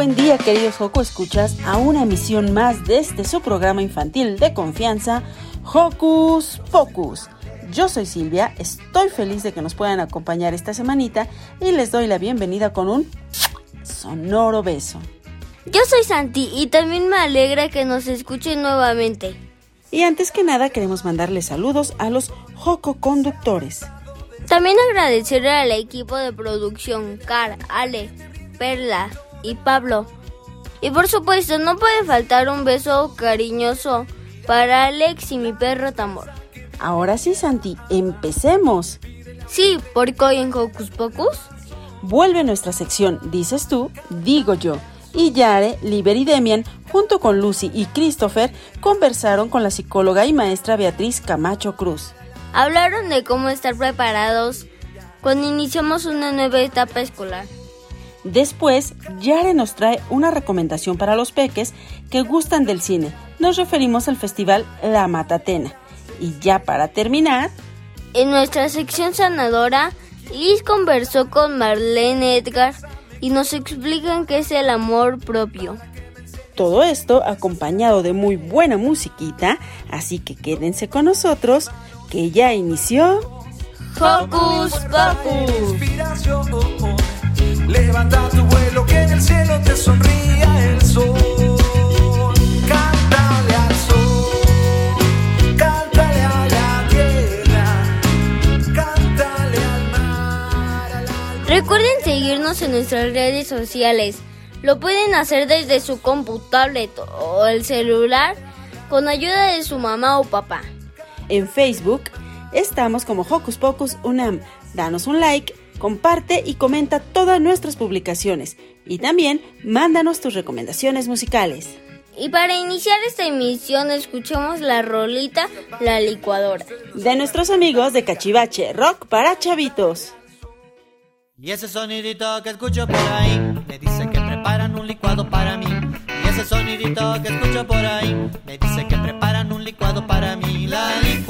Buen día queridos Joco Escuchas a una emisión más de este su programa infantil de confianza, Hocus Pocus. Yo soy Silvia, estoy feliz de que nos puedan acompañar esta semanita y les doy la bienvenida con un sonoro beso. Yo soy Santi y también me alegra que nos escuchen nuevamente. Y antes que nada queremos mandarles saludos a los Joco Conductores. También agradecer al equipo de producción, Car, Ale, Perla y Pablo. Y por supuesto, no puede faltar un beso cariñoso para Alex y mi perro Tambor. Ahora sí, Santi, empecemos. Sí, porque hoy en Hocus Pocus Vuelve nuestra sección Dices tú, digo yo. Y Yare, Liber y Demian, junto con Lucy y Christopher, conversaron con la psicóloga y maestra Beatriz Camacho Cruz. hablaron de cómo estar preparados cuando iniciamos una nueva etapa escolar. Después, Yare nos trae una recomendación para los peques que gustan del cine. Nos referimos al festival La Matatena. Y ya para terminar, En nuestra sección sanadora, Liz conversó con Marlene Edgar y nos explican qué es el amor propio. todo esto acompañado de muy buena musiquita, así que quédense con nosotros, que ya inició... Hocus Pocus. Levanta tu vuelo que en el cielo te sonría el sol. Cántale al sol, cántale a la tierra, cántale al mar. a la- Recuerden seguirnos en nuestras redes sociales. Lo pueden hacer desde su computadora o el celular con ayuda de su mamá o papá. En Facebook estamos como Hocus Pocus Unam. Danos un like, comparte y comenta todas nuestras publicaciones. Y también mándanos tus recomendaciones musicales. Y para iniciar esta emisión escuchemos la rolita La licuadora. De nuestros amigos de Cachivache, rock para chavitos. Y ese sonidito que escucho por ahí me dice que preparan un licuado para mí. Y ese sonidito que escucho por ahí me dice que preparan un licuado para mí. La licuadora,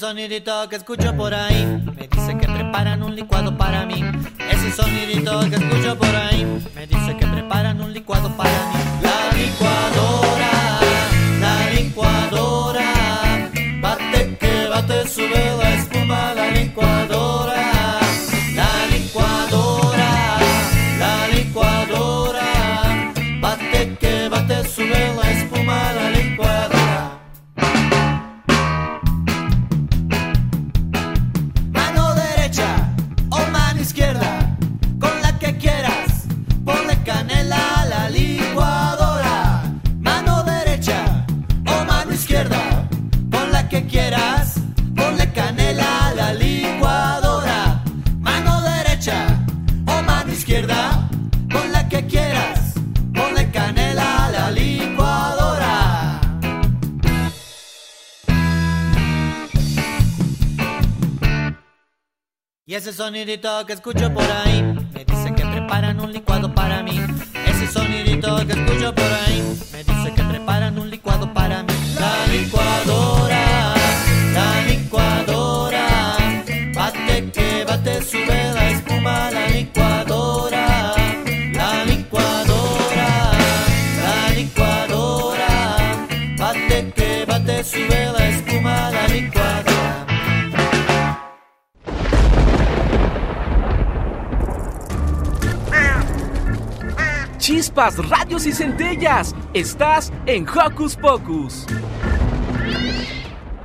Sonidito que escucho por ahí me dice que preparan un licuado para mí. Ese sonidito que escucho por ahí me dice que preparan un licuado para mí. La licuadora, ese sonidito que escucho por ahí me dice que preparan un licuado para mí. Ese sonidito que escucho por ahí me dice que preparan un licuado para mí. Chispas, radios y centellas. Estás en Hocus Pocus.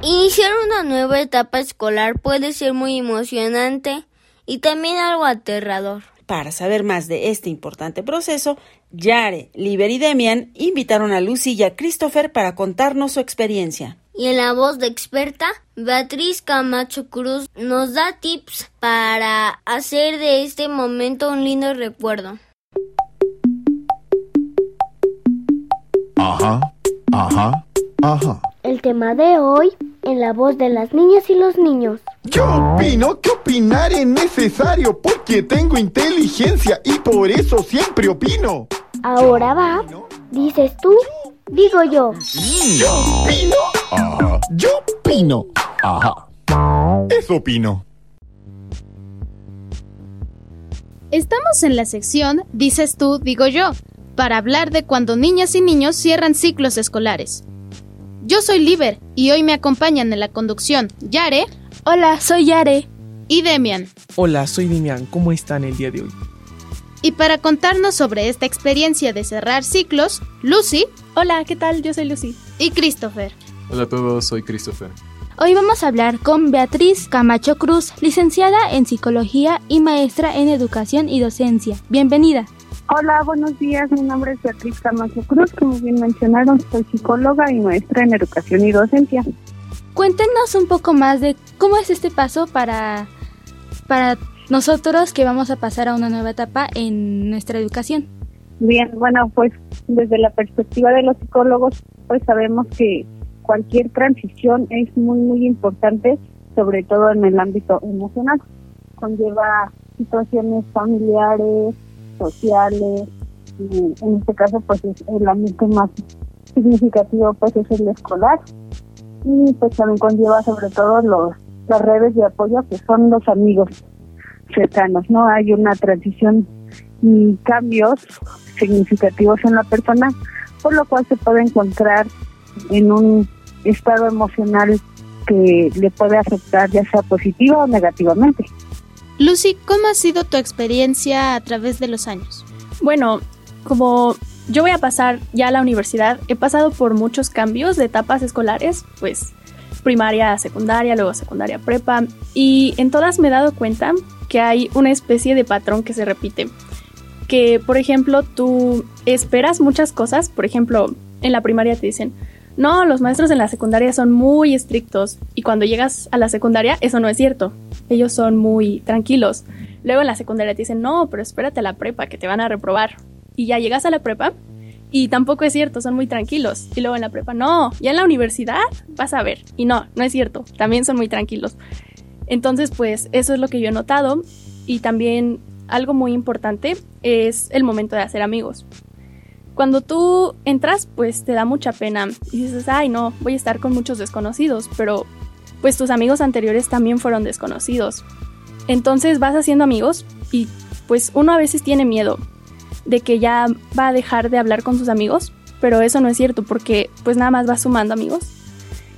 Iniciar una nueva etapa escolar puede ser muy emocionante y también algo aterrador. Para saber más de este importante proceso, Yare, Liber y Demian invitaron a Lucy y a Christopher para contarnos su experiencia. Y en la voz de experta, Beatriz Camacho Cruz nos da tips para hacer de este momento un lindo recuerdo. Ajá, ajá, ajá. El tema de hoy en la voz de las niñas y los niños. Yo opino que opinar es necesario porque tengo inteligencia y por eso siempre opino. Ahora va, dices tú, digo yo. Yo opino. Ajá. Yo opino. Ajá. Eso opino. Estamos en la sección Dices tú, digo yo, para hablar de cuando niñas y niños cierran ciclos escolares. Yo soy Liber y hoy me acompañan en la conducción Yare. Hola, soy Yare. Y Demian. Hola, soy Demian. ¿Cómo están el día de hoy? Y para contarnos sobre esta experiencia de cerrar ciclos, Lucy. Hola, ¿qué tal? Yo soy Lucy. Y Christopher. Hola a todos, soy Christopher. Hoy vamos a hablar con Beatriz Camacho Cruz, licenciada en Psicología y maestra en Educación y Docencia. Bienvenida. Hola, buenos días. Mi nombre es Beatriz Camacho Cruz. Como bien mencionaron, soy psicóloga y maestra en educación y docencia. Cuéntenos un poco más de cómo es este paso para, para nosotros que vamos a pasar a una nueva etapa en nuestra educación. Bien, bueno, pues desde la perspectiva de los psicólogos, pues sabemos que cualquier transición es muy, muy importante, sobre todo en el ámbito emocional. Conlleva situaciones familiares, sociales, y en este caso pues es el ámbito más significativo pues es el escolar y pues también conlleva sobre todo los las redes de apoyo que son los amigos cercanos, ¿no? Hay una transición y cambios significativos en la persona, por lo cual se puede encontrar en un estado emocional que le puede afectar ya sea positiva o negativamente. Lucy, ¿cómo ha sido tu experiencia a través de los años? Bueno, como yo voy a pasar ya a la universidad, he pasado por muchos cambios de etapas escolares, pues primaria, secundaria, luego secundaria, prepa, y en todas me he dado cuenta que hay una especie de patrón que se repite. Que, por ejemplo, tú esperas muchas cosas, por ejemplo, en la primaria te dicen, no, los maestros en la secundaria son muy estrictos y cuando llegas a la secundaria eso no es cierto. Ellos son muy tranquilos. Luego en la secundaria te dicen, no, pero espérate a la prepa que te van a reprobar. Y ya llegas a la prepa y tampoco es cierto, son muy tranquilos. Y luego en la prepa, no, ya en la universidad vas a ver. Y no, no es cierto, también son muy tranquilos. Entonces, pues eso es lo que yo he notado. Y también algo muy importante es el momento de hacer amigos. Cuando tú entras, pues te da mucha pena y dices, ay no, voy a estar con muchos desconocidos, pero pues tus amigos anteriores también fueron desconocidos. Entonces vas haciendo amigos y pues uno a veces tiene miedo de que ya va a dejar de hablar con sus amigos, pero eso no es cierto porque pues nada más vas sumando amigos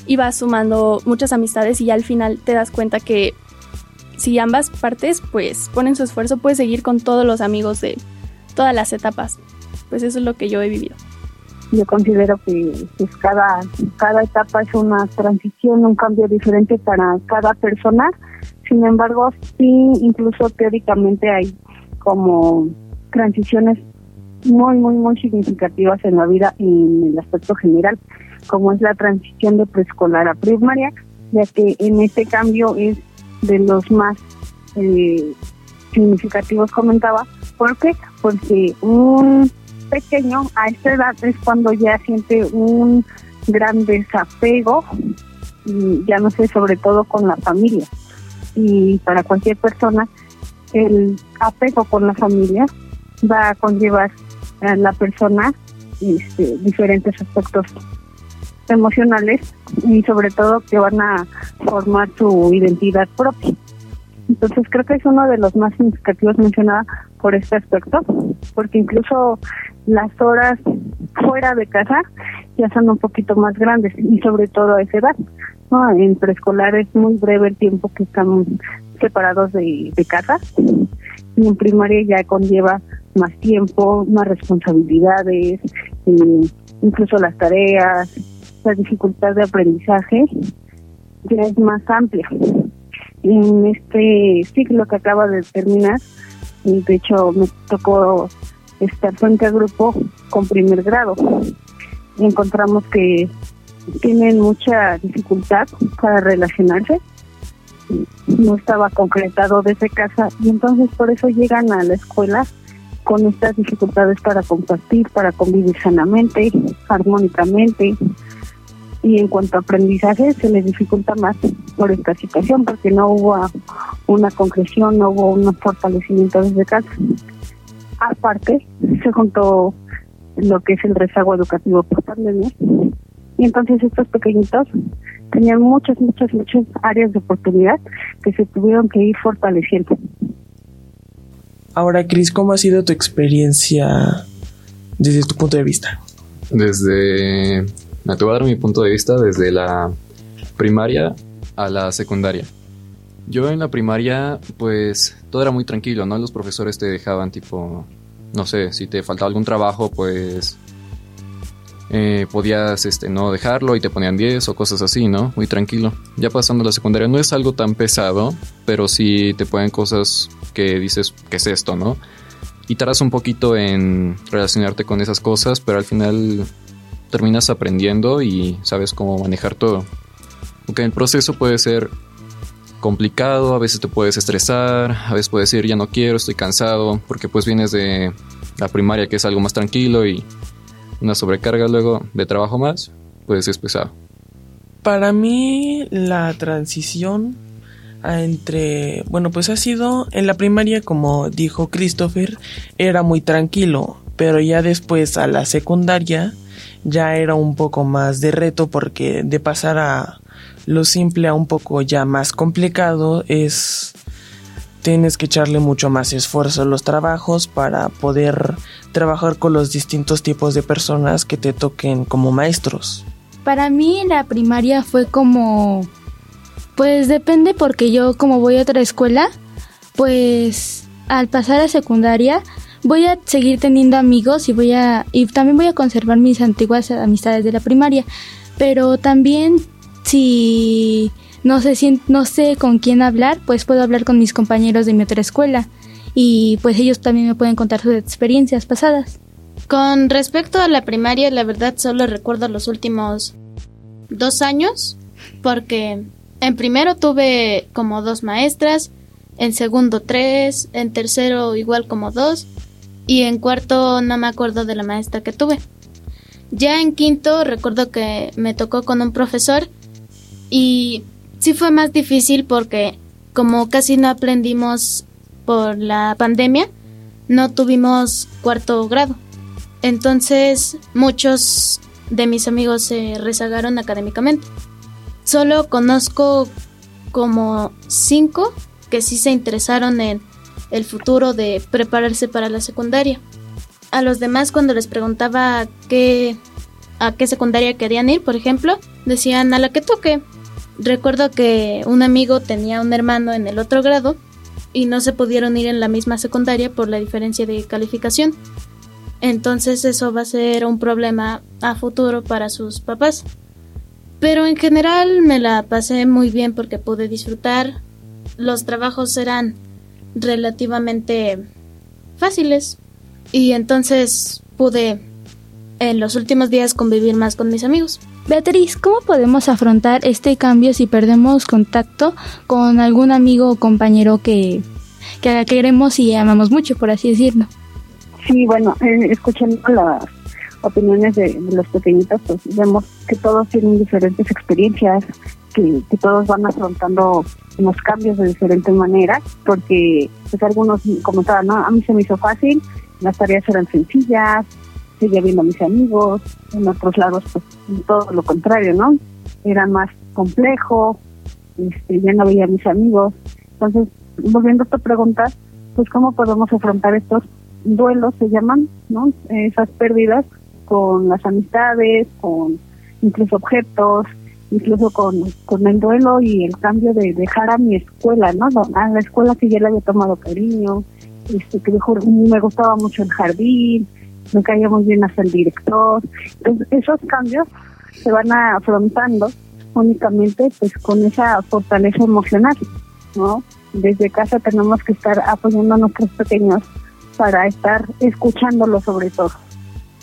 y vas sumando muchas amistades y ya al final te das cuenta que si ambas partes pues ponen su esfuerzo puedes seguir con todos los amigos de todas las etapas. Pues eso es lo que yo he vivido. Yo considero que pues, cada, cada etapa es una transición, un cambio diferente para cada persona. Sin embargo, sí, incluso teóricamente hay como transiciones muy, muy, muy significativas en la vida y en el aspecto general, como es la transición de preescolar a primaria, ya que en este cambio es de los más eh, significativos, comentaba. ¿Por qué? Porque un pequeño a esta edad es cuando ya siente un gran desapego, y ya no sé, sobre todo con la familia. y para cualquier persona, el apego con la familia va a conllevar a la persona este, diferentes aspectos emocionales y sobre todo que van a formar su identidad propia. Entonces creo que es uno de los más significativos mencionada por este aspecto, porque incluso las horas fuera de casa ya son un poquito más grandes y sobre todo a esa edad. ¿no? En preescolar es muy breve el tiempo que estamos separados de, casa y en primaria ya conlleva más tiempo, más responsabilidades, eh, incluso las tareas, la dificultad de aprendizaje ya es más amplia. En este ciclo que acaba de terminar, de hecho me tocó estar frente al grupo con primer grado. Y encontramos que tienen mucha dificultad para relacionarse, no estaba concretado desde casa y entonces por eso llegan a la escuela con estas dificultades para compartir, para convivir sanamente, armónicamente. Y en cuanto a aprendizaje, se les dificulta más por esta situación, porque no hubo una concreción, no hubo un fortalecimiento desde casa. Aparte, se juntó lo que es el rezago educativo por pandemia. Y entonces estos pequeñitos tenían muchas, muchas, muchas áreas de oportunidad que se tuvieron que ir fortaleciendo. Ahora, Cris, ¿cómo ha sido tu experiencia desde tu punto de vista? Desde, te voy a dar mi punto de vista desde la primaria a la secundaria. Yo en la primaria, pues todo era muy tranquilo, ¿no? Los profesores te dejaban tipo, no sé, si te faltaba algún trabajo, pues eh, podías este, no dejarlo y te ponían 10 o cosas así, ¿no? Muy tranquilo. Ya pasando la secundaria no es algo tan pesado, pero sí te ponen cosas que dices, ¿qué es esto, no? Y tardas un poquito en relacionarte con esas cosas, pero al final terminas aprendiendo y sabes cómo manejar todo. Aunque el proceso puede ser complicado, a veces te puedes estresar, a veces puedes decir ya no quiero, estoy cansado, porque pues vienes de la primaria que es algo más tranquilo y una sobrecarga luego de trabajo más, pues es pesado. Para mí la transición entre, bueno, pues ha sido en la primaria, como dijo Christopher, era muy tranquilo, pero ya después a la secundaria ya era un poco más de reto porque de pasar a lo simple a un poco ya más complicado es tienes que echarle mucho más esfuerzo a los trabajos para poder trabajar con los distintos tipos de personas que te toquen como maestros. Para mí la primaria fue como pues depende porque yo como voy a otra escuela, pues al pasar a secundaria voy a seguir teniendo amigos y voy a y también voy a conservar mis antiguas amistades de la primaria, pero también si no sé si, no sé con quién hablar, pues puedo hablar con mis compañeros de mi otra escuela y pues ellos también me pueden contar sus experiencias pasadas. Con respecto a la primaria, la verdad solo recuerdo los últimos dos años porque en primero tuve como dos maestras, en segundo tres, en tercero igual como dos y en cuarto no me acuerdo de la maestra que tuve. Ya en quinto recuerdo que me tocó con un profesor y sí fue más difícil porque como casi no aprendimos por la pandemia, no tuvimos cuarto grado. Entonces muchos de mis amigos se rezagaron académicamente. Solo conozco como cinco que sí se interesaron en el futuro de prepararse para la secundaria. A los demás cuando les preguntaba qué, a qué secundaria querían ir, por ejemplo, decían a la que toque. Recuerdo que un amigo tenía un hermano en el otro grado y no se pudieron ir en la misma secundaria por la diferencia de calificación. Entonces eso va a ser un problema a futuro para sus papás. Pero en general me la pasé muy bien porque pude disfrutar. Los trabajos eran relativamente fáciles y entonces pude en los últimos días convivir más con mis amigos. Beatriz, ¿cómo podemos afrontar este cambio si perdemos contacto con algún amigo o compañero que, que queremos y amamos mucho, por así decirlo? Sí, bueno, eh, escuchando las opiniones de, los pequeñitos, pues vemos que todos tienen diferentes experiencias, que, que todos van afrontando los cambios de diferente manera, porque pues algunos comentaban, ¿no? A mí se me hizo fácil, las tareas eran sencillas, seguía viendo a mis amigos, en otros lados pues todo lo contrario, ¿no? Era más complejo, este, ya no veía a mis amigos. Entonces, volviendo a esta pregunta, pues cómo podemos afrontar estos duelos, se llaman, ¿no? Esas pérdidas con las amistades, con incluso objetos, incluso con, con el duelo y el cambio de dejar a mi escuela, ¿no? A la escuela que ya le había tomado cariño, este, que me gustaba mucho el jardín, me caía muy bien hasta el director. Entonces, esos cambios se van afrontando únicamente pues con esa fortaleza emocional, ¿no? Desde casa tenemos que estar apoyando a nuestros pequeños para estar escuchándolos sobre todo.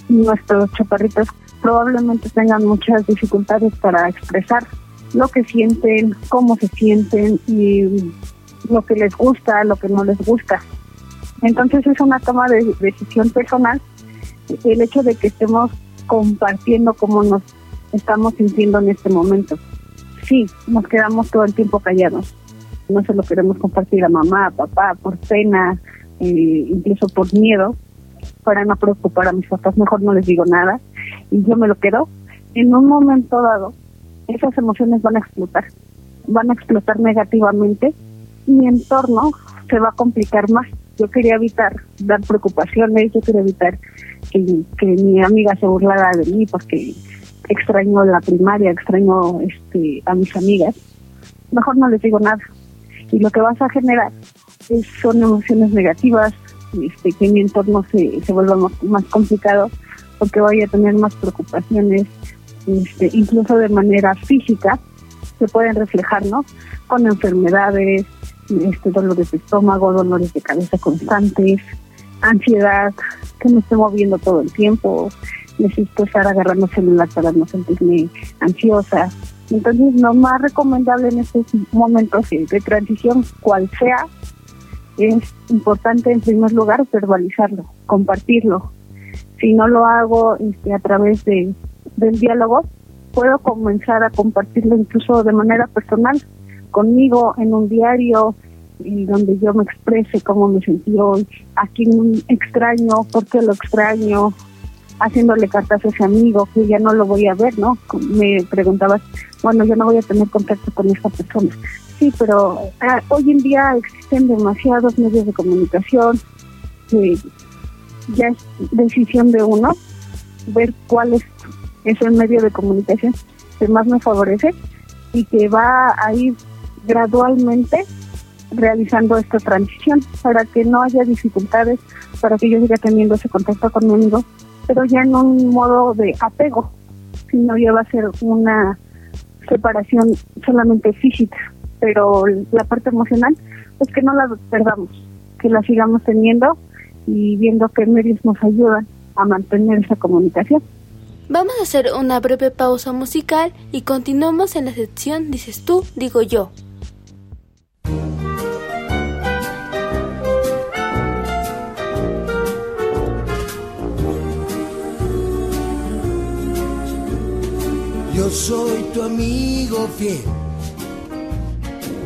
Nuestros chaparritos probablemente tengan muchas dificultades para expresar lo que sienten, cómo se sienten y lo que les gusta, lo que no les gusta. Entonces es una toma de decisión personal el hecho de que estemos compartiendo cómo nos estamos sintiendo en este momento. Sí, nos quedamos todo el tiempo callados. No se lo queremos compartir a mamá, a papá, por pena, eh, incluso por miedo, para no preocupar a mis papás. Mejor no les digo nada y yo me lo quedo. En un momento dado, esas emociones van a explotar. Van a explotar negativamente. Mi entorno se va a complicar más. Yo quería evitar dar preocupaciones, yo quería evitar que, mi amiga se burlara de mí porque extraño la primaria, extraño este, a mis amigas, mejor no les digo nada. Y lo que vas a generar son emociones negativas, este, que mi entorno se, se vuelva más, más complicado porque voy a tener más preocupaciones, este, incluso de manera física, se pueden reflejar, ¿no? Con enfermedades, este, dolores de estómago, dolores de cabeza constantes, ansiedad, que me esté moviendo todo el tiempo, necesito estar agarrando celular para no sentirme ansiosa. Entonces, lo más recomendable en estos momentos de transición, cual sea, es importante en primer lugar verbalizarlo, compartirlo. Si no lo hago este, a través de, del diálogo, puedo comenzar a compartirlo incluso de manera personal, conmigo en un diario, y donde yo me exprese cómo me sentí hoy, a quién extraño, por qué lo extraño, haciéndole cartas a ese amigo que ya no lo voy a ver, ¿no? Me preguntabas, bueno, yo no voy a tener contacto con esta persona. Sí, pero ah, hoy en día existen demasiados medios de comunicación que ya es decisión de uno ver cuál es, es el medio de comunicación que más me favorece y que va a ir gradualmente realizando esta transición para que no haya dificultades, para que yo siga teniendo ese contacto con mi amigo, pero ya en un modo de apego, sino ya va a ser una separación solamente física, pero la parte emocional, pues que no la perdamos, que la sigamos teniendo y viendo qué medios nos ayudan a mantener esa comunicación. Vamos a hacer una breve pausa musical y continuamos en la sección Dices tú, digo yo. Yo soy tu amigo fiel.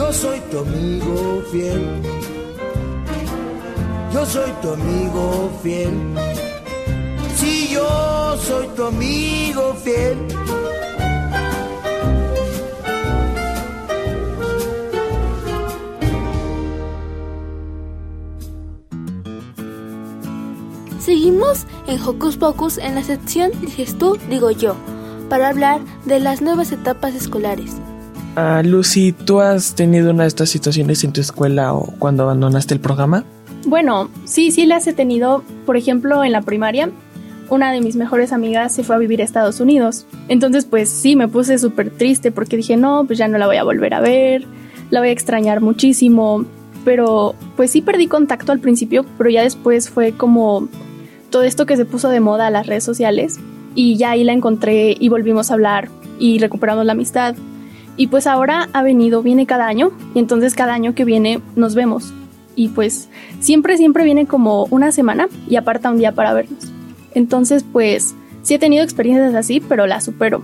Yo soy tu amigo fiel, yo soy tu amigo fiel. Si yo soy tu amigo fiel. Seguimos en Hocus Pocus en la sección Dices tú, digo yo, para hablar de las nuevas etapas escolares. Ah, Lucy, ¿tú has tenido una de estas situaciones en tu escuela o cuando abandonaste el programa? Bueno, sí, sí las he tenido. Por ejemplo, en la primaria, una de mis mejores amigas se fue a vivir a Estados Unidos. Entonces, pues sí, me puse súper triste porque dije, no, pues ya no la voy a volver a ver, la voy a extrañar muchísimo. Pero, pues sí perdí contacto al principio, pero ya después fue como todo esto que se puso de moda a las redes sociales. Y ya ahí la encontré y volvimos a hablar y recuperamos la amistad. Y pues ahora ha venido, viene cada año, y entonces cada año que viene nos vemos. Y pues siempre, siempre viene como una semana y aparta un día para vernos. Entonces pues sí he tenido experiencias así, pero la supero.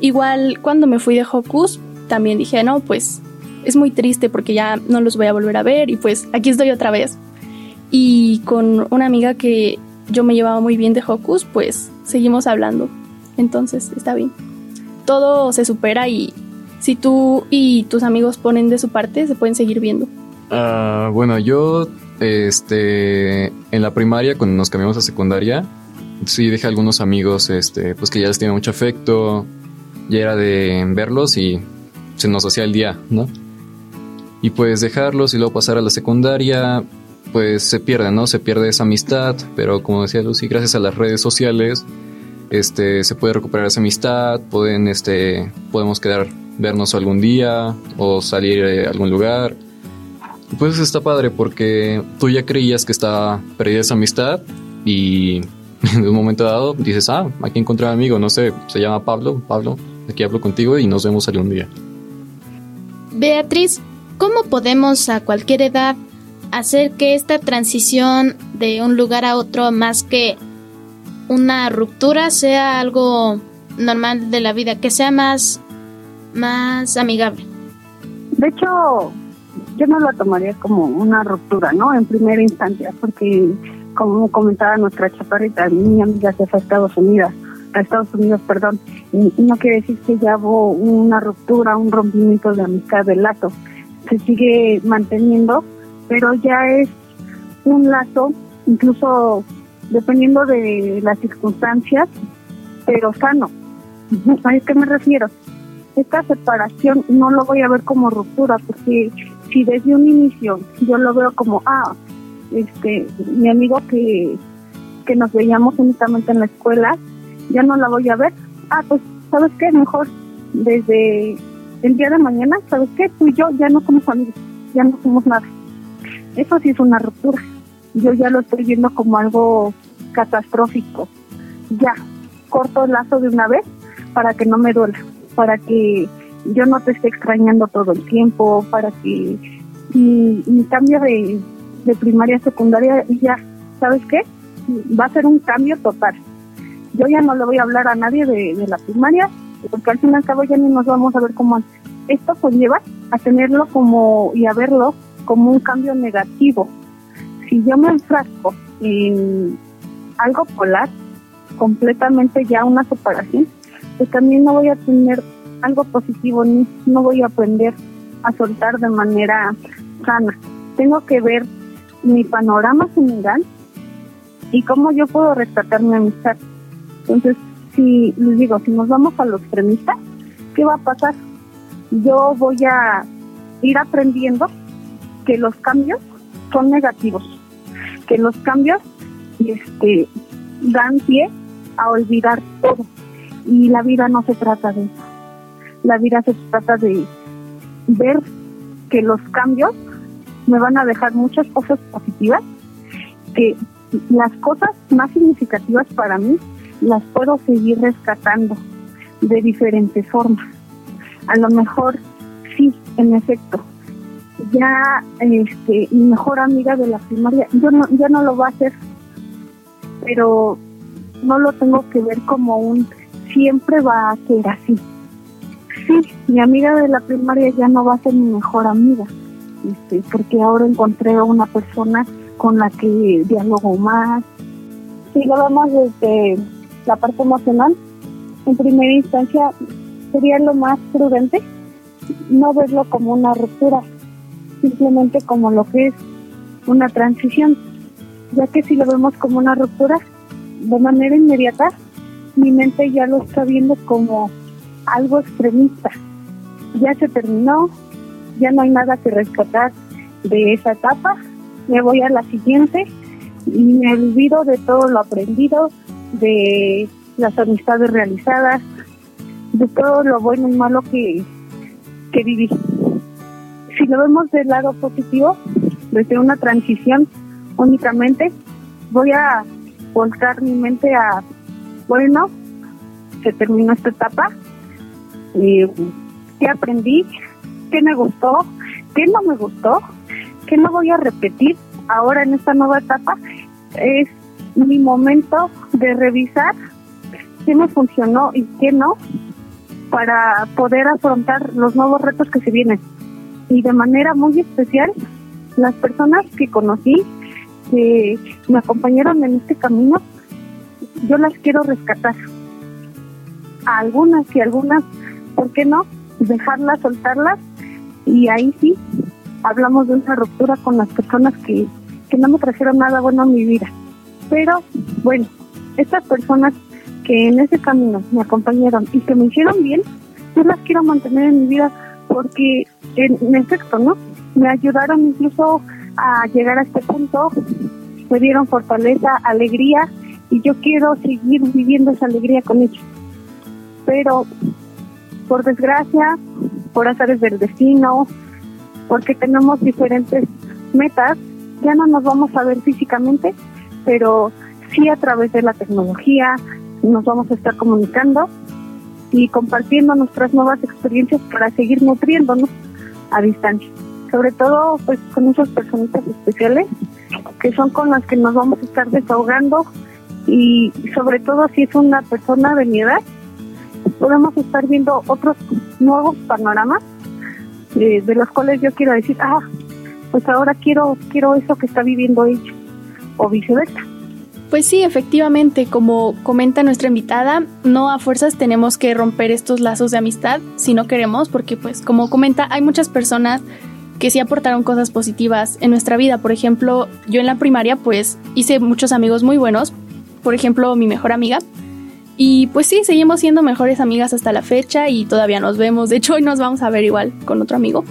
Igual cuando me fui de Hocus, también dije, no, pues es muy triste porque ya no los voy a volver a ver y pues aquí estoy otra vez. Y con una amiga que yo me llevaba muy bien de Hocus, pues seguimos hablando. Entonces está bien. Todo se supera y si tú y tus amigos ponen de su parte, se pueden seguir viendo. Ah, bueno, yo, este, en la primaria, cuando nos cambiamos a secundaria, sí dejé algunos amigos, este, pues que ya les tiene mucho afecto, ya era de verlos y se nos hacía el día, ¿no? Y pues dejarlos y luego pasar a la secundaria, pues se pierde, ¿no? Se pierde esa amistad, pero como decía Lucy, gracias a las redes sociales, este, se puede recuperar esa amistad, pueden, este, podemos quedar, vernos algún día o salir a algún lugar. Pues está padre porque tú ya creías que estaba perdida esa amistad y en un momento dado dices, ah, aquí encontré a un amigo, no sé, se llama Pablo, Pablo, aquí hablo contigo y nos vemos algún día. Beatriz, ¿cómo podemos a cualquier edad hacer que esta transición de un lugar a otro, más que una ruptura, sea algo normal de la vida, que sea más, más amigable? De hecho, yo no lo tomaría como una ruptura, ¿no? En primera instancia, porque como comentaba nuestra chaparrita, mi amiga se fue a Estados Unidos, a Estados Unidos, perdón, y no quiere decir que ya hubo una ruptura, un rompimiento de amistad del lazo. Se sigue manteniendo, pero ya es un lazo, incluso dependiendo de las circunstancias, pero sano. ¿A qué me refiero? Esta separación no lo voy a ver como ruptura, porque si desde un inicio yo lo veo como, ah, este, mi amigo que, que nos veíamos únicamente en la escuela, ya no la voy a ver. Ah, pues, ¿sabes qué? Mejor desde el día de mañana, ¿sabes qué? Tú y yo ya no somos amigos, ya no somos nada. Eso sí es una ruptura. Yo ya lo estoy viendo como algo catastrófico. Ya, corto el lazo de una vez para que no me duela, para que yo no te esté extrañando todo el tiempo, para que mi, mi cambio de, de primaria a secundaria ya, ¿sabes qué? Va a ser un cambio total. Yo ya no le voy a hablar a nadie de, de la primaria, porque al fin y al cabo ya ni nos vamos a ver como antes. Esto conlleva a tenerlo como y a verlo como un cambio negativo. Si yo me enfrasco en algo polar, completamente ya una separación, pues también no voy a tener algo positivo ni no voy a aprender a soltar de manera sana. Tengo que ver mi panorama general y cómo yo puedo rescatar mi amistad. Entonces, si les digo, si nos vamos a lo extremista, ¿qué va a pasar? Yo voy a ir aprendiendo que los cambios son negativos, que los cambios este, dan pie a olvidar todo. Y la vida no se trata de eso. La vida se trata de ver que los cambios me van a dejar muchas cosas positivas, que las cosas más significativas para mí las puedo seguir rescatando de diferentes formas. A lo mejor sí, en efecto, ya este, mi mejor amiga de la primaria, yo no, ya no lo va a hacer, pero no lo tengo que ver como un siempre va a ser así. Sí, mi amiga de la primaria ya no va a ser mi mejor amiga, este, porque ahora encontré a una persona con la que dialogo más. Si lo vemos desde la parte emocional, en primera instancia sería lo más prudente no verlo como una ruptura, simplemente como lo que es una transición, ya que si lo vemos como una ruptura, de manera inmediata, mi mente ya lo está viendo como algo extremista. Ya se terminó, ya no hay nada que rescatar de esa etapa, me voy a la siguiente y me olvido de todo lo aprendido, de las amistades realizadas, de todo lo bueno y malo que, que viví. Si lo vemos del lado positivo, desde una transición únicamente, voy a volcar mi mente a, bueno, se terminó esta etapa, y qué aprendí, qué me gustó, qué no me gustó, qué no voy a repetir ahora en esta nueva etapa. Es mi momento de revisar qué me funcionó y qué no para poder afrontar los nuevos retos que se vienen. Y de manera muy especial, las personas que conocí, que me acompañaron en este camino, yo las quiero rescatar. A algunas y algunas, ¿por qué no? Dejarlas, soltarlas y ahí sí hablamos de una ruptura con las personas que, que no me trajeron nada bueno a mi vida. Pero bueno, estas personas que en ese camino me acompañaron y que me hicieron bien, yo las quiero mantener en mi vida porque en, efecto, ¿no? Me ayudaron incluso a llegar a este punto, me dieron fortaleza, alegría y yo quiero seguir viviendo esa alegría con ellos. Pero por desgracia, por azares del destino, porque tenemos diferentes metas, ya no nos vamos a ver físicamente, pero sí a través de la tecnología, nos vamos a estar comunicando y compartiendo nuestras nuevas experiencias para seguir nutriéndonos a distancia. Sobre todo pues con esas personitas especiales que son con las que nos vamos a estar desahogando y sobre todo si es una persona de mi edad, podemos estar viendo otros nuevos panoramas eh, de los cuales yo quiero decir, ah, pues ahora quiero, quiero eso que está viviendo ella o viceversa. Pues sí, efectivamente, como comenta nuestra invitada, no a fuerzas tenemos que romper estos lazos de amistad si no queremos, porque pues como comenta, hay muchas personas que sí aportaron cosas positivas en nuestra vida. Por ejemplo, yo en la primaria pues hice muchos amigos muy buenos, por ejemplo mi mejor amiga, y pues sí, seguimos siendo mejores amigas hasta la fecha y todavía nos vemos. De hecho, hoy nos vamos a ver igual con otro amigo.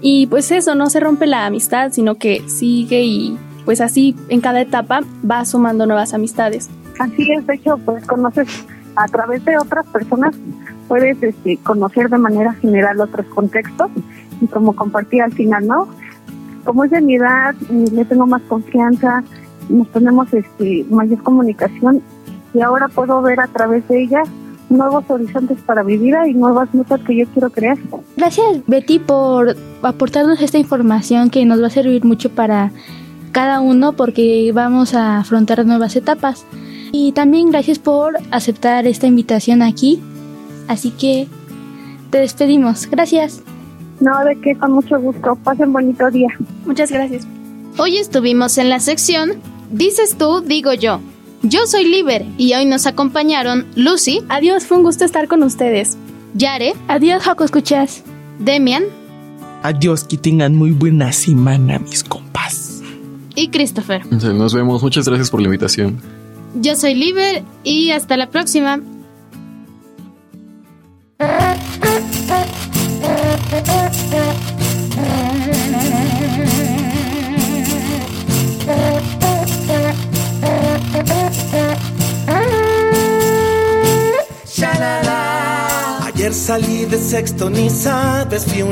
Y pues eso, no se rompe la amistad, sino que sigue y pues así en cada etapa va sumando nuevas amistades. Así es, de hecho, pues conoces a través de otras personas, puedes este, conocer de manera general otros contextos y como compartí al final, ¿no? Como es de mi edad, le tengo más confianza, nos tenemos este, mayor comunicación y ahora puedo ver a través de ella nuevos horizontes para mi vida y nuevas metas que yo quiero crear. Gracias Betty por aportarnos esta información que nos va a servir mucho para cada uno porque vamos a afrontar nuevas etapas. Y también gracias por aceptar esta invitación aquí. Así que te despedimos. Gracias. No, de qué, con mucho gusto. Pasen bonito día. Muchas gracias. Hoy estuvimos en la sección Dices tú, digo yo. Yo soy Liber y hoy nos acompañaron Lucy. Adiós, fue un gusto estar con ustedes. Yare. Adiós, Jaco, escuchas. Demian. Adiós, que tengan muy buena semana, mis compas y Christopher. Nos vemos, muchas gracias por la invitación. Yo soy Liber y hasta la próxima. Ayer salí de sexto, ni sabes, fui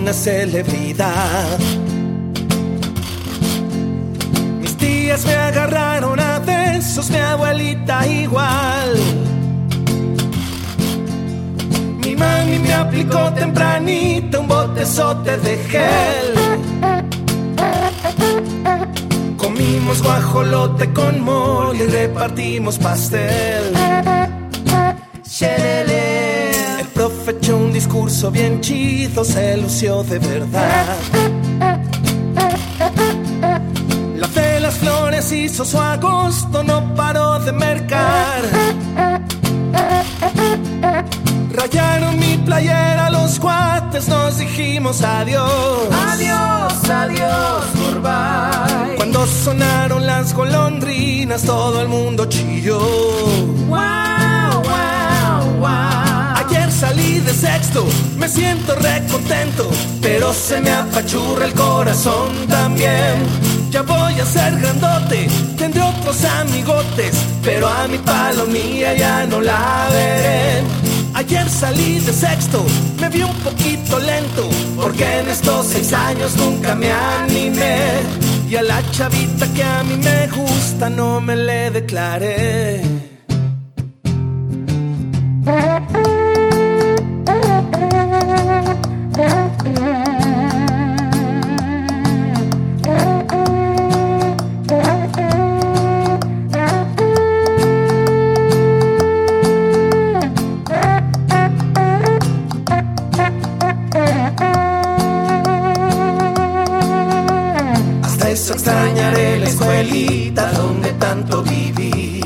una celebridad me agarraron a besos, mi abuelita igual. Mi mami me aplicó tempranito un bote besote de gel. Comimos guajolote con mole y repartimos pastel. El profe echó un discurso bien chido, se lució de verdad. Hizo su agosto, no paró de mercar. Rayaron mi playera los cuates, nos dijimos adiós. Adiós, adiós, goodbye. Cuando sonaron las golondrinas, todo el mundo chilló. Wow, wow, wow. Ayer salí de sexto, me siento recontento, pero se me apachurra el corazón también. Ya voy a ser grandote, tendré otros amigotes, pero a mi palomía ya no la veré. Ayer salí de sexto, me vi un poquito lento, porque en estos seis años nunca me animé. Y a la chavita que a mí me gusta no me le declaré. Eso extrañaré la escuelita donde tanto viví.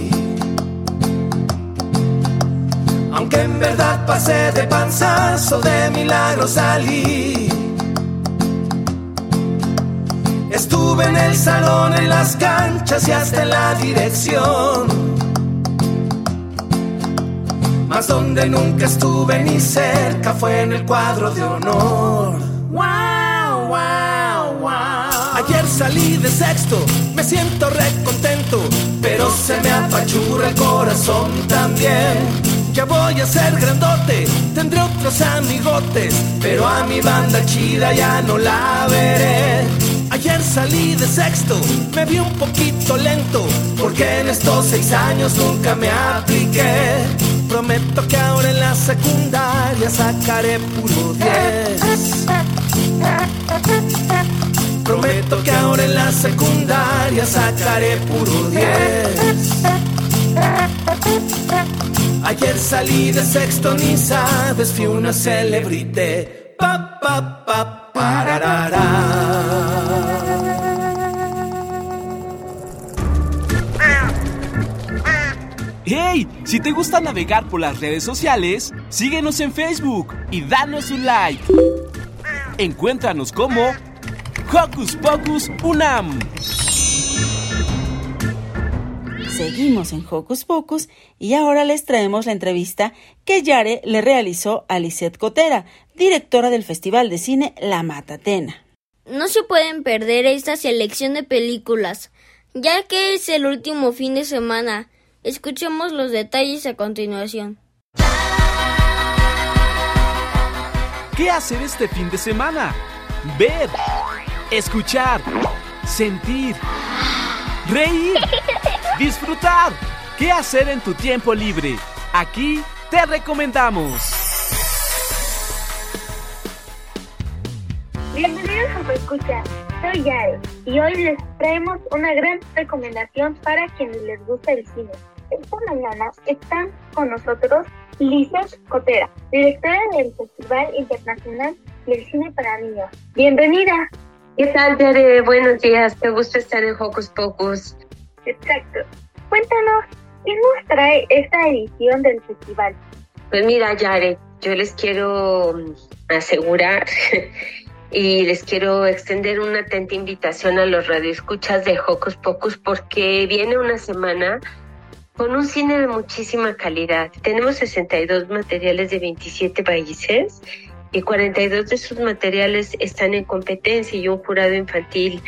Aunque en verdad pasé de panzazo, de milagro salí. Estuve en el salón, en las canchas y hasta en la dirección. Mas donde nunca estuve ni cerca fue en el cuadro de honor. Salí de sexto, me siento recontento, pero se me apachurra el corazón también. Ya voy a ser grandote, tendré otros amigotes, pero a mi banda chida ya no la veré. Ayer salí de sexto, me vi un poquito lento, porque en estos seis años nunca me apliqué. Prometo que ahora en la secundaria sacaré puro 10. Prometo que ahora en la secundaria sacaré puro 10. Ayer salí de sexto, ni sabes, una celebrité. Pa, pa, pa, ¡Hey! Si te gusta navegar por las redes sociales, síguenos en Facebook y danos un like. Encuéntranos como Hocus Pocus Unam. Seguimos en Hocus Pocus y ahora les traemos la entrevista que Yare le realizó a Lisette Cotera, directora del Festival de Cine La Matatena. No se pueden perder esta selección de películas, ya que es el último fin de semana. Escuchemos los detalles a continuación. ¿Qué hacer este fin de semana? Ver, escuchar, sentir, reír, disfrutar. ¿Qué hacer en tu tiempo libre? Aquí te recomendamos. Bienvenidos a Escucha, soy Yare y hoy les traemos una gran recomendación para quienes les gusta el cine. Esta mañana están con nosotros Lizeth Cotera, directora del Festival Internacional del Cine para Niños. Bienvenida. ¿Qué tal, Yare? Buenos días, te gusta estar en Hocus Pocus. Exacto. Cuéntanos, ¿qué nos trae esta edición del festival? Pues mira, Yare, yo les quiero mm, asegurar y les quiero extender una atenta invitación a los radioescuchas de Hocus Pocus porque viene una semana con un cine de muchísima calidad. Tenemos 62 materiales de 27 países y 42 de esos materiales están en competencia y un jurado infantil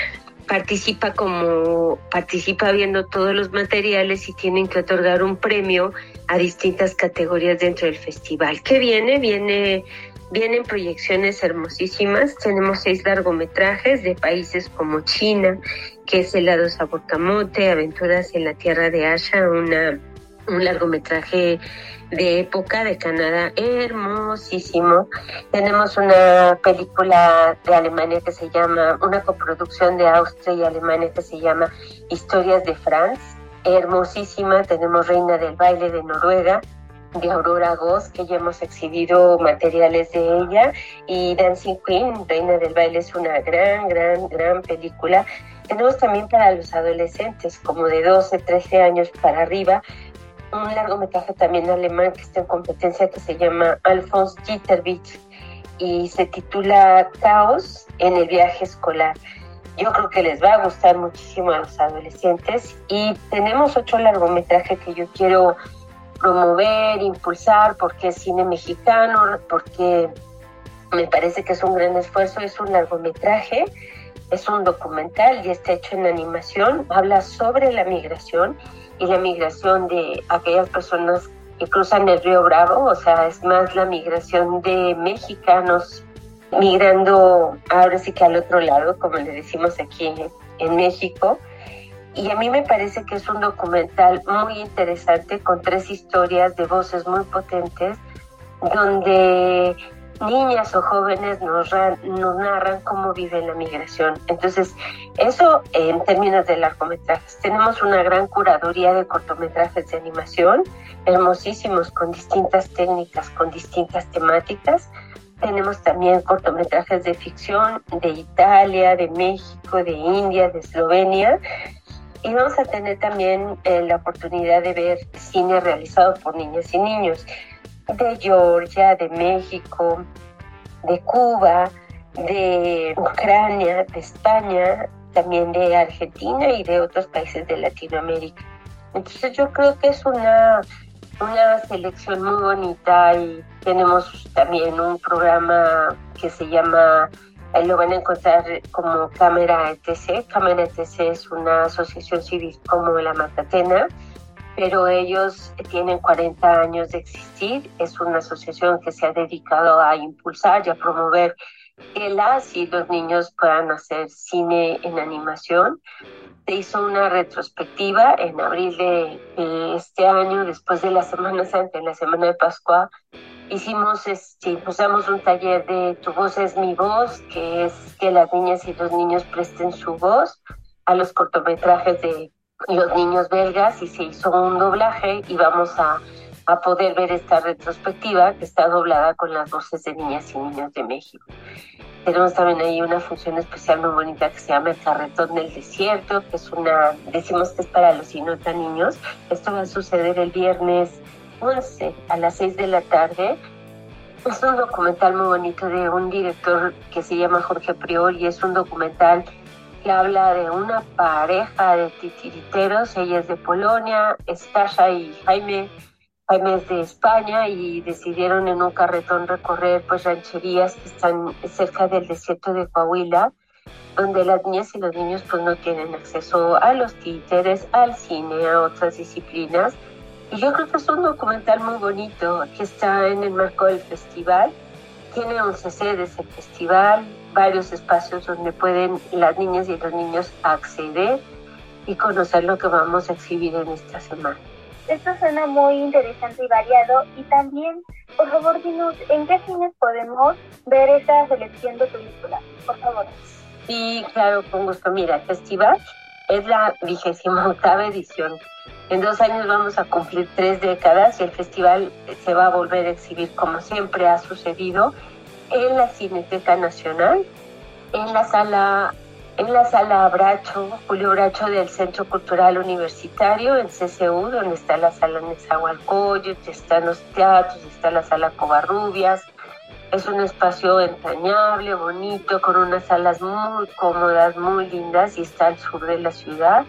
participa como participa viendo todos los materiales y tienen que otorgar un premio a distintas categorías dentro del festival. ¿Qué viene? Viene vienen proyecciones hermosísimas. Tenemos seis largometrajes de países como China, que es Helado Sabor Camote, Aventuras en la Tierra de Asha, una un largometraje de época de Canadá hermosísimo. Tenemos una película de Alemania que se llama, una coproducción de Austria y Alemania que se llama Historias de France, hermosísima. Tenemos Reina del Baile de Noruega, de Aurora Goss, que ya hemos exhibido materiales de ella, y Dancing Queen, Reina del Baile, es una gran, gran, gran película. Tenemos también para los adolescentes, como de 12, 13 años para arriba, un largometraje también alemán que está en competencia que se llama Alphonse Jitterbich y se titula Caos en el viaje escolar. Yo creo que les va a gustar muchísimo a los adolescentes y tenemos otro largometraje que yo quiero promover, impulsar porque es cine mexicano, porque me parece que es un gran esfuerzo, es un largometraje, es un documental y está hecho en animación, habla sobre la migración y la migración de aquellas personas que cruzan el río Bravo, o sea, es más la migración de mexicanos migrando ahora sí que al otro lado, como le decimos aquí en México. Y a mí me parece que es un documental muy interesante con tres historias de voces muy potentes, donde niñas o jóvenes nos, nos narran cómo vive la migración. Entonces, eso en términos de largometrajes. Tenemos una gran curaduría de cortometrajes de animación, hermosísimos, con distintas técnicas, con distintas temáticas. Tenemos también cortometrajes de ficción de Italia, de México, de India, de Eslovenia. Y vamos a tener también eh, la oportunidad de ver cine realizado por niñas y niños de Georgia, de México, de Cuba, de Ucrania, de España, también de Argentina y de otros países de Latinoamérica. Entonces yo creo que es una, una selección muy bonita y tenemos también un programa que se llama, lo van a encontrar como Cámara ETC. Cámara ETC es una asociación civil como la Matatena pero ellos tienen 40 años de existir. Es una asociación que se ha dedicado a impulsar y a promover que las y los niños puedan hacer cine en animación. Se hizo una retrospectiva en abril de, este año, después de la Semana Santa, en la Semana de Pascua. Hicimos, este, impulsamos un taller de Tu voz es mi voz, que es que las niñas y los niños presten su voz a los cortometrajes de los niños belgas y se hizo un doblaje y vamos a, a poder ver esta retrospectiva que está doblada con las voces de niñas y niños de México. Tenemos también ahí una función especial muy bonita que se llama el carretón del desierto, que es una, decimos que es para los y niños. Esto va a suceder el viernes 11 a las 6 de la tarde. Es un documental muy bonito de un director que se llama Jorge Prior y es un documental que habla de una pareja de titiriteros, ella es de Polonia, Stasha y Jaime, Jaime es de España y decidieron en un carretón recorrer pues rancherías que están cerca del desierto de Coahuila, donde las niñas y los niños pues no tienen acceso a los títeres, al cine, a otras disciplinas. Y yo creo que es un documental muy bonito que está en el marco del festival. Tiene 11 sedes el festival, varios espacios donde pueden las niñas y los niños acceder y conocer lo que vamos a exhibir en esta semana. Esto suena muy interesante y variado y también, por favor, dinos en qué cines podemos ver esta selección de películas, por favor. Sí, claro, con gusto. Mira, el festival es la vigésima octava edición. En dos años vamos a cumplir tres décadas y el festival se va a volver a exhibir como siempre ha sucedido en la Cineteca Nacional, en la sala en la sala Bracho, Julio Bracho del Centro Cultural Universitario, en CCU, donde está la sala Nezahualcóyotl, están los teatros, está la sala Covarrubias. Es un espacio entrañable, bonito, con unas salas muy cómodas, muy lindas y está al sur de la ciudad.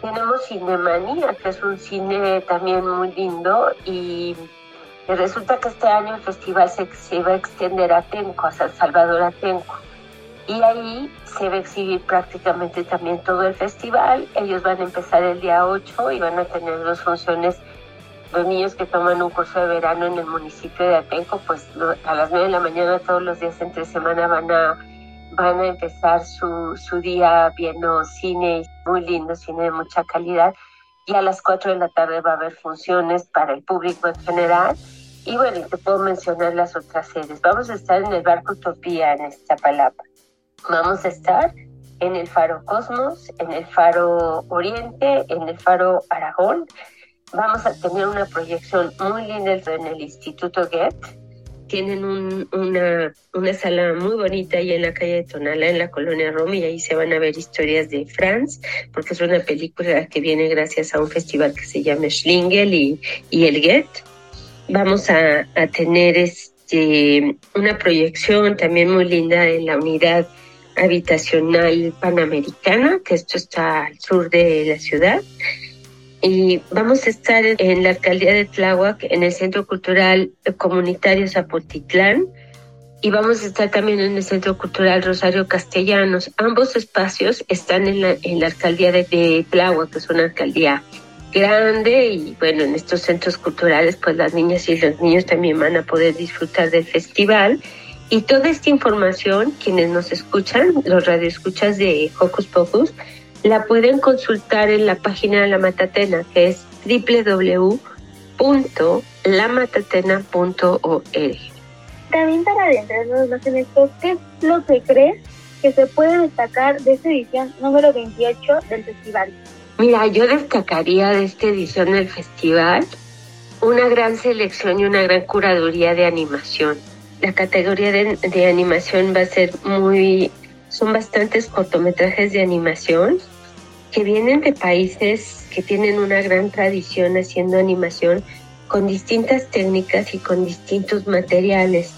Tenemos Cinemanía, que es un cine también muy lindo y y resulta que este año el festival se, se va a extender a Tenco, a San Salvador Atenco. Y ahí se va a exhibir prácticamente también todo el festival. Ellos van a empezar el día 8 y van a tener dos funciones. Los niños que toman un curso de verano en el municipio de Atenco, pues a las 9 de la mañana todos los días entre semana van a, van a empezar su, su día viendo cine, muy lindo, cine de mucha calidad. y a las 4 de la tarde va a haber funciones para el público en general. Y bueno, te puedo mencionar las otras sedes. Vamos a estar en el Barco Utopía en Iztapalapa. Vamos a estar en el Faro Cosmos, en el Faro Oriente, en el Faro Aragón. Vamos a tener una proyección muy linda en el Instituto Goethe tienen una, una, sala muy bonita ahí en la calle de Tonala, en la colonia Roma, y ahí se van a ver historias de Franz, porque es una película que viene gracias a un festival que se llama Schlingel y, y el Get. Vamos a, tener este, una proyección también muy linda en la unidad habitacional panamericana, que esto está al sur de la ciudad y vamos a estar en la alcaldía de Tláhuac, en el Centro Cultural Comunitario Zapotitlán, y vamos a estar también en el Centro Cultural Rosario Castellanos. Ambos espacios están en la, en la alcaldía de, de Tláhuac, que es una alcaldía grande y bueno, en estos centros culturales pues las niñas y los niños también van a poder disfrutar del festival. Y toda esta información, quienes nos escuchan, los radioescuchas de Hocus Pocus, la pueden consultar en la página de la Matatena, que es www.lamatatena.org. También para adentrarnos más en esto, ¿qué es lo que crees que se puede destacar de esta edición número 28 del festival? Mira, yo destacaría de esta edición del festival una gran selección y una gran curaduría de animación. La categoría de, de animación va a ser muy son bastantes cortometrajes de animación que vienen de países que tienen una gran tradición haciendo animación con distintas técnicas y con distintos materiales.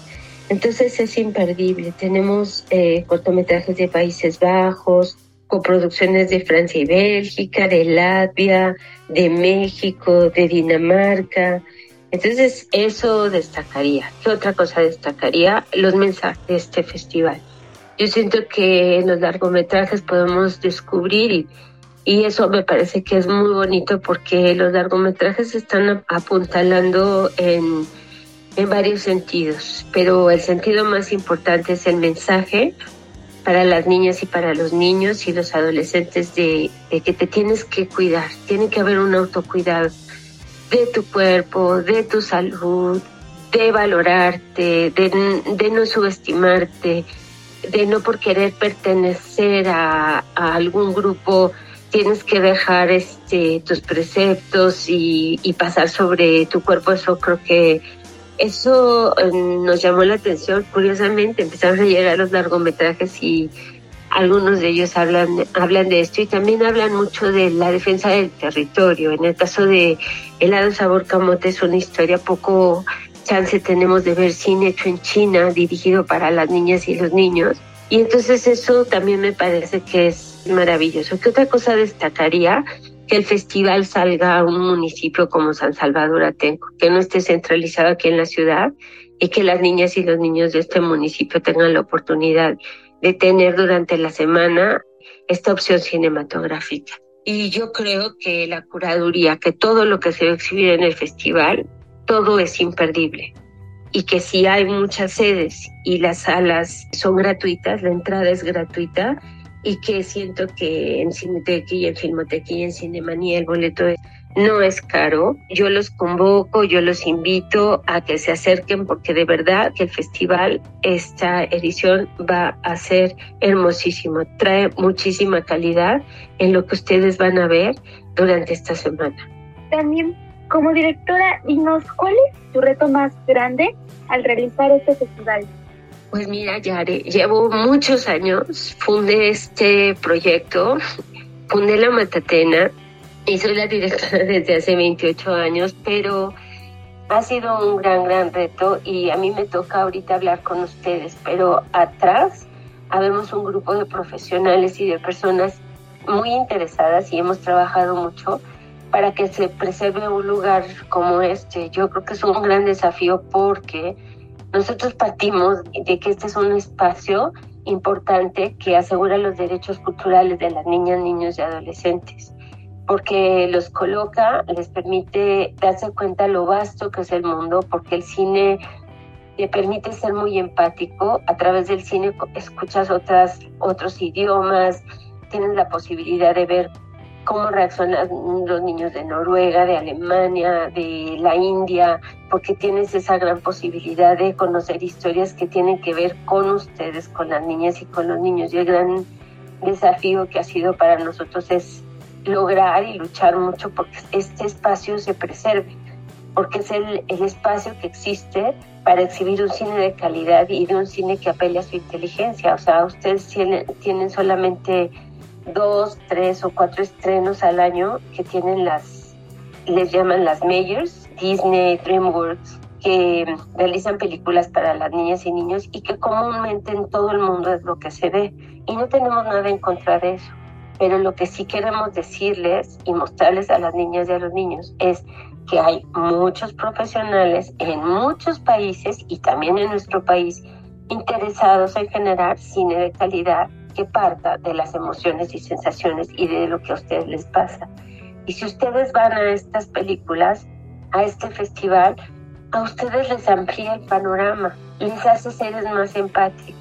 Entonces es imperdible. Tenemos eh, cortometrajes de Países Bajos, coproducciones de Francia y Bélgica, de Latvia, de México, de Dinamarca. Entonces eso destacaría. ¿Qué otra cosa destacaría? Los mensajes de este festival. Yo siento que en los largometrajes podemos descubrir y, y eso me parece que es muy bonito porque los largometrajes están apuntalando en, en varios sentidos, pero el sentido más importante es el mensaje para las niñas y para los niños y los adolescentes de, que te tienes que cuidar, tiene que haber un autocuidado de tu cuerpo, de tu salud, de valorarte, de, no subestimarte, de no por querer pertenecer a, algún grupo tienes que dejar este tus preceptos y, pasar sobre tu cuerpo. Eso creo que eso eh, nos llamó la atención curiosamente empezaron a llegar los largometrajes y algunos de ellos hablan hablan de esto y también hablan mucho de la defensa del territorio en el caso de helado sabor camote es una historia poco chance tenemos de ver cine hecho en China, dirigido para las niñas y los niños. Y entonces eso también me parece que es maravilloso. ¿Qué otra cosa destacaría? Que el festival salga a un municipio como San Salvador Atenco, que no esté centralizado aquí en la ciudad y que las niñas y los niños de este municipio tengan la oportunidad de tener durante la semana esta opción cinematográfica. Y yo creo que la curaduría, que todo lo que se va a exhibir en el festival todo es imperdible y que si hay muchas sedes y las salas son gratuitas, la entrada es gratuita y que siento que en Cinetequi y en Filmotequi y en Cinemanía el boleto no es caro. Yo los convoco, yo los invito a que se acerquen porque de verdad que el festival, esta edición va a ser hermosísimo, trae muchísima calidad en lo que ustedes van a ver durante esta semana. También como directora, dinos, ¿cuál es tu reto más grande al realizar este festival? Pues mira, Yare, llevo muchos años, fundé este proyecto, fundé la Matatena y soy la directora desde hace 28 años, pero ha sido un gran, gran reto y a mí me toca ahorita hablar con ustedes, pero atrás habemos un grupo de profesionales y de personas muy interesadas y hemos trabajado mucho para que se preserve un lugar como este. Yo creo que es un gran desafío porque nosotros partimos de que este es un espacio importante que asegura los derechos culturales de las niñas, niños y adolescentes, porque los coloca, les permite darse cuenta lo vasto que es el mundo, porque el cine le permite ser muy empático, a través del cine escuchas otras, otros idiomas, tienes la posibilidad de ver cómo reaccionan los niños de Noruega, de Alemania, de la India, porque tienes esa gran posibilidad de conocer historias que tienen que ver con ustedes, con las niñas y con los niños. Y el gran desafío que ha sido para nosotros es lograr y luchar mucho porque este espacio se preserve, porque es el, espacio que existe para exhibir un cine de calidad y de un cine que apele a su inteligencia. O sea, ustedes tienen, tienen solamente dos, tres o cuatro estrenos al año que tienen las, les llaman las majors, Disney, DreamWorks, que realizan películas para las niñas y niños y que comúnmente en todo el mundo es lo que se ve. Y no tenemos nada en contra de eso. Pero lo que sí queremos decirles y mostrarles a las niñas y a los niños es que hay muchos profesionales en muchos países y también en nuestro país interesados en generar cine de calidad parta de las emociones y sensaciones y de lo que a ustedes les pasa. Y si ustedes van a estas películas, a este festival, a ustedes les amplía el panorama, les hace seres más empáticos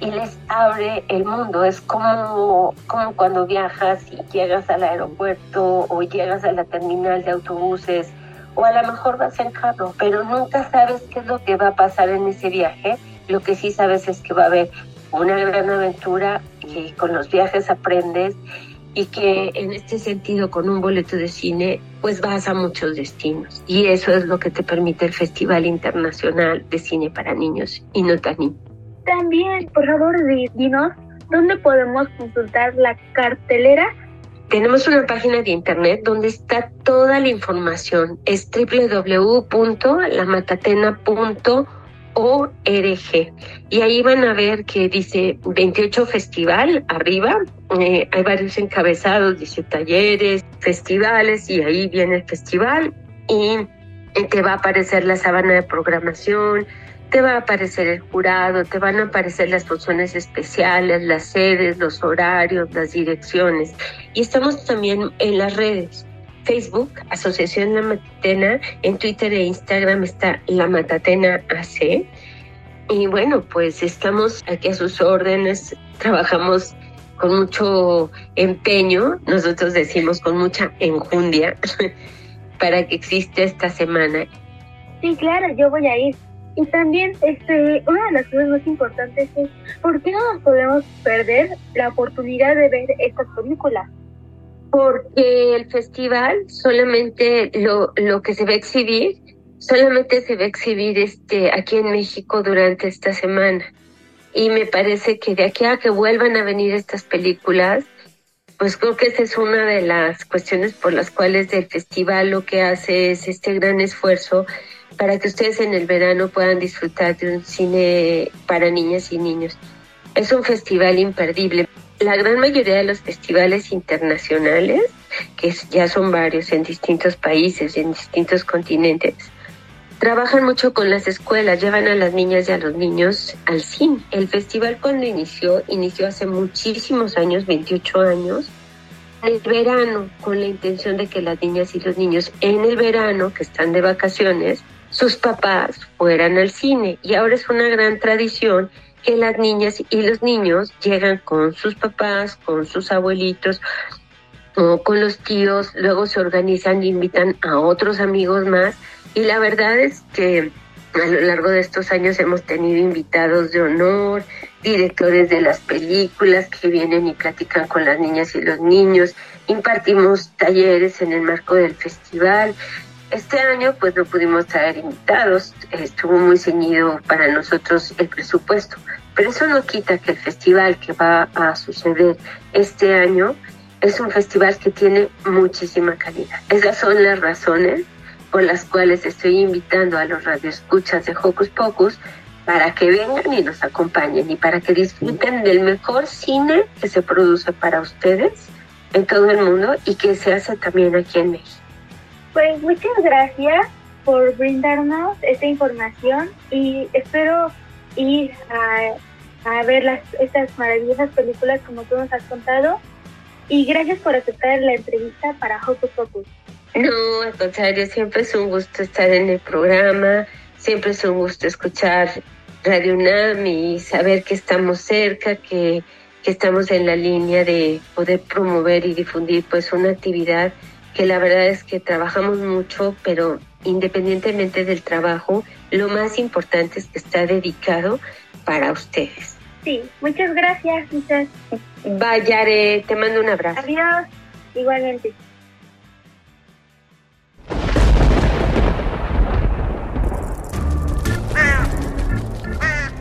y les abre el mundo. Es como, como cuando viajas y llegas al aeropuerto o llegas a la terminal de autobuses o a lo mejor vas en carro, pero nunca sabes qué es lo que va a pasar en ese viaje. Lo que sí sabes es que va a haber una gran aventura y con los viajes aprendes y que en este sentido con un boleto de cine pues vas a muchos destinos y eso es lo que te permite el Festival Internacional de Cine para Niños y no tan niños. También, por favor, dinos dónde podemos consultar la cartelera. Tenemos una página de internet donde está toda la información. Es www.lamatatena.org y ahí van a ver que dice 28 festival arriba. Eh, hay varios encabezados, dice talleres, festivales y ahí viene el festival y te va a aparecer la sábana de programación, te va a aparecer el jurado, te van a aparecer las funciones especiales, las sedes, los horarios, las direcciones. Y estamos también en las redes. Facebook, Asociación La Matatena, en Twitter e Instagram está La Matatena AC. Y bueno, pues estamos aquí a sus órdenes, trabajamos con mucho empeño, nosotros decimos con mucha enjundia, para que exista esta semana. Sí, claro, yo voy a ir. Y también este, una de las cosas más importantes es por qué no nos podemos perder la oportunidad de ver estas películas. Porque el festival solamente lo, lo que se va a exhibir, solamente se va a exhibir este, aquí en México durante esta semana. Y me parece que de aquí a que vuelvan a venir estas películas, pues creo que esa es una de las cuestiones por las cuales el festival lo que hace es este gran esfuerzo para que ustedes en el verano puedan disfrutar de un cine para niñas y niños. Es un festival imperdible. La gran mayoría de los festivales internacionales, que ya son varios en distintos países, en distintos continentes, trabajan mucho con las escuelas, llevan a las niñas y a los niños al cine. El festival cuando inició, inició hace muchísimos años, 28 años, en el verano, con la intención de que las niñas y los niños en el verano, que están de vacaciones, sus papás fueran al cine. Y ahora es una gran tradición que las niñas y los niños llegan con sus papás, con sus abuelitos o con los tíos, luego se organizan e invitan a otros amigos más. Y la verdad es que a lo largo de estos años hemos tenido invitados de honor, directores de las películas que vienen y platican con las niñas y los niños, impartimos talleres en el marco del festival, este año pues no pudimos traer invitados, estuvo muy ceñido para nosotros el presupuesto, pero eso no quita que el festival que va a suceder este año es un festival que tiene muchísima calidad. Esas son las razones por las cuales estoy invitando a los radioescuchas de Hocus Pocus para que vengan y nos acompañen y para que disfruten del mejor cine que se produce para ustedes en todo el mundo y que se hace también aquí en México. Pues muchas gracias por brindarnos esta información y espero ir a, ver las, estas maravillosas películas como tú nos has contado. Y gracias por aceptar la entrevista para Hocus Pocus. No, al contrario, siempre es un gusto estar en el programa, siempre es un gusto escuchar Radio UNAM y saber que estamos cerca, que, que estamos en la línea de poder promover y difundir pues una actividad que la verdad es que trabajamos mucho, pero independientemente del trabajo, lo más importante es que está dedicado para ustedes. Sí, muchas gracias, Lisa. Vayare, te mando un abrazo. Adiós, igualmente.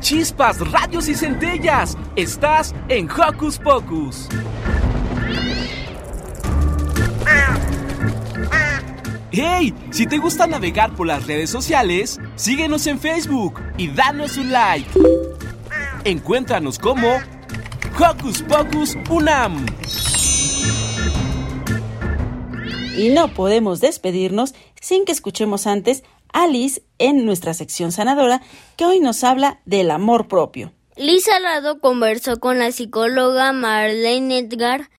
Chispas, radios y centellas. Estás en Hocus Pocus. ¡Hey! Si te gusta navegar por las redes sociales, síguenos en Facebook y danos un like. Encuéntranos como Hocus Pocus Unam. Y no podemos despedirnos sin que escuchemos antes a Alice en nuestra sección sanadora que hoy nos habla del amor propio. Lisa Lado conversó con la psicóloga Marlene Edgar.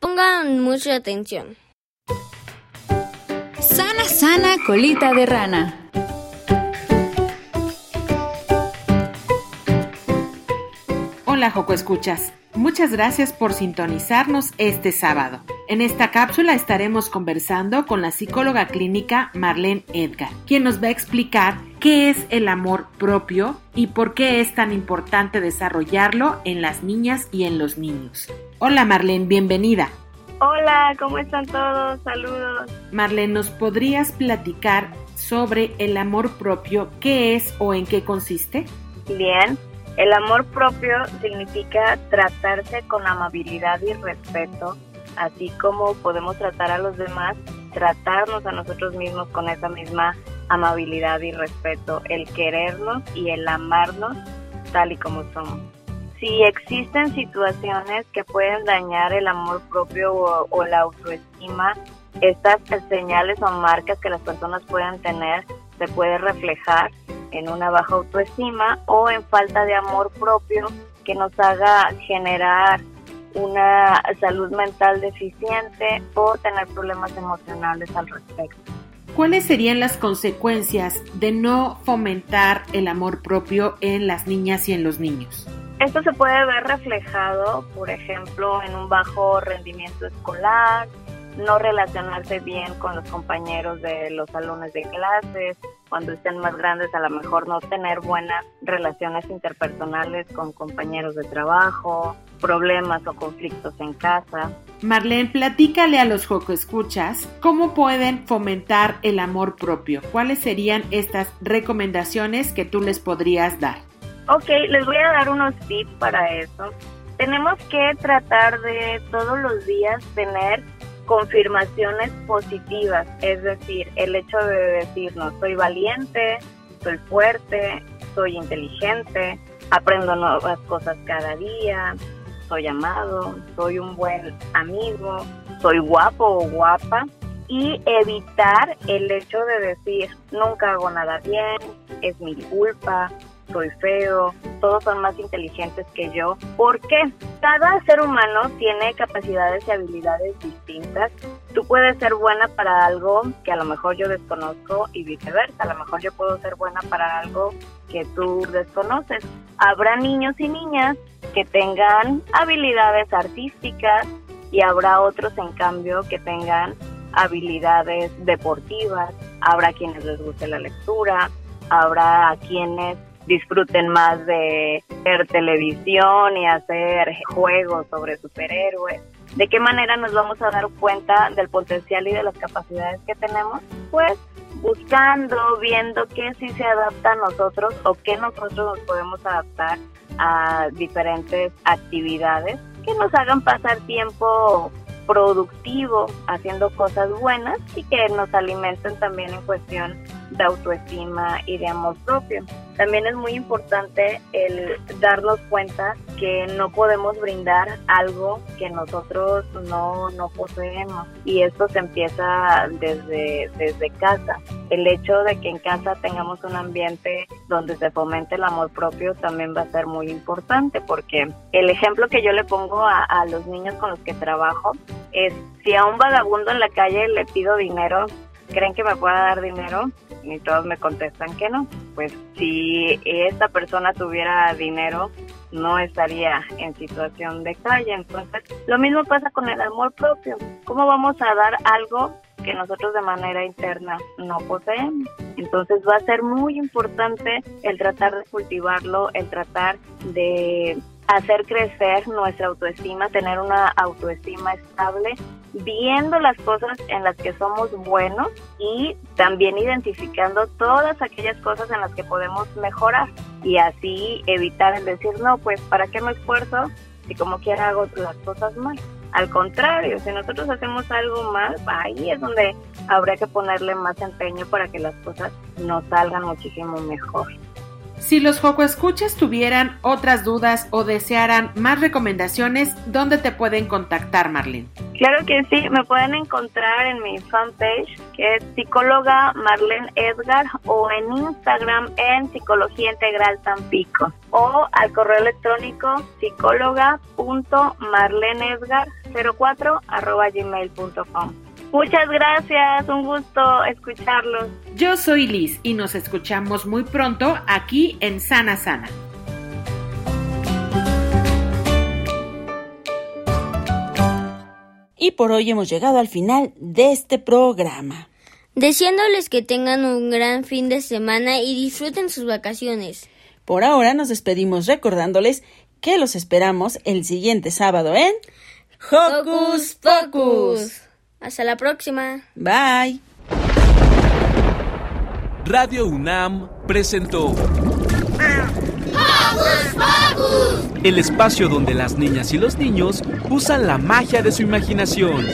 Pongan mucha atención. Sana, sana, colita de rana. Hola, Joco Escuchas. Muchas gracias por sintonizarnos este sábado. En esta cápsula estaremos conversando con la psicóloga clínica Marlene Edgar, quien nos va a explicar qué es el amor propio y por qué es tan importante desarrollarlo en las niñas y en los niños. Hola Marlene, bienvenida. Hola, ¿cómo están todos? Saludos. Marlene, ¿nos podrías platicar sobre el amor propio? ¿Qué es o en qué consiste? Bien, el amor propio significa tratarse con amabilidad y respeto, así como podemos tratar a los demás, tratarnos a nosotros mismos con esa misma amabilidad y respeto, el querernos y el amarnos tal y como somos. Si existen situaciones que pueden dañar el amor propio o, la autoestima, estas señales o marcas que las personas pueden tener se puede reflejar en una baja autoestima o en falta de amor propio que nos haga generar una salud mental deficiente o tener problemas emocionales al respecto. ¿Cuáles serían las consecuencias de no fomentar el amor propio en las niñas y en los niños? Esto se puede ver reflejado, por ejemplo, en un bajo rendimiento escolar, no relacionarse bien con los compañeros de los salones de clases, cuando estén más grandes a lo mejor no tener buenas relaciones interpersonales con compañeros de trabajo, problemas o conflictos en casa. Marlene, platícale a los Joco Escuchas cómo pueden fomentar el amor propio. ¿Cuáles serían estas recomendaciones que tú les podrías dar? Ok, les voy a dar unos tips para eso. Tenemos que tratar de todos los días tener confirmaciones positivas, es decir, el hecho de decirnos soy valiente, soy fuerte, soy inteligente, aprendo nuevas cosas cada día, soy amado, soy un buen amigo, soy guapo o guapa y evitar el hecho de decir nunca hago nada bien, es mi culpa, soy feo, todos son más inteligentes que yo. ¿Por qué? Cada ser humano tiene capacidades y habilidades distintas. Tú puedes ser buena para algo que a lo mejor yo desconozco y viceversa. A lo mejor yo puedo ser buena para algo que tú desconoces. Habrá niños y niñas que tengan habilidades artísticas y habrá otros en cambio que tengan habilidades deportivas. Habrá quienes les guste la lectura, habrá quienes disfruten más de ver televisión y hacer juegos sobre superhéroes. ¿De qué manera nos vamos a dar cuenta del potencial y de las capacidades que tenemos? Pues buscando, viendo qué sí se adapta a nosotros o qué nosotros nos podemos adaptar a diferentes actividades que nos hagan pasar tiempo productivo haciendo cosas buenas y que nos alimenten también en cuestión de autoestima y de amor propio. También es muy importante el darnos cuenta que no podemos brindar algo que nosotros no, no poseemos y esto se empieza desde, desde casa. El hecho de que en casa tengamos un ambiente donde se fomente el amor propio también va a ser muy importante porque el ejemplo que yo le pongo a, a los niños con los que trabajo es si a un vagabundo en la calle le pido dinero, ¿creen que me pueda dar dinero? y todos me contestan que no. Pues si esta persona tuviera dinero, no estaría en situación de calle. Entonces, lo mismo pasa con el amor propio. ¿Cómo vamos a dar algo que nosotros de manera interna no poseemos? Entonces va a ser muy importante el tratar de cultivarlo, el tratar de hacer crecer nuestra autoestima, tener una autoestima estable, viendo las cosas en las que somos buenos y también identificando todas aquellas cosas en las que podemos mejorar y así evitar el decir, no, pues, ¿para qué me esfuerzo si como quiera hago las cosas mal? Al contrario, si nosotros hacemos algo mal, ahí es donde habría que ponerle más empeño para que las cosas nos salgan muchísimo mejor. Si los Joco Escuchas tuvieran otras dudas o desearan más recomendaciones, ¿dónde te pueden contactar, Marlene? Claro que sí, me pueden encontrar en mi fanpage, que es psicóloga Marlene Edgar, o en Instagram en Psicología Integral Tampico, o al correo electrónico psicóloga.marlenedgar04 arroba gmail.com. Muchas gracias, un gusto escucharlos. Yo soy Liz y nos escuchamos muy pronto aquí en Sana Sana. Y por hoy hemos llegado al final de este programa. Deseándoles que tengan un gran fin de semana y disfruten sus vacaciones. Por ahora nos despedimos recordándoles que los esperamos el siguiente sábado en Hocus Pocus. Hasta la próxima. Bye. Radio UNAM presentó el espacio donde las niñas y los niños usan la magia de su imaginación.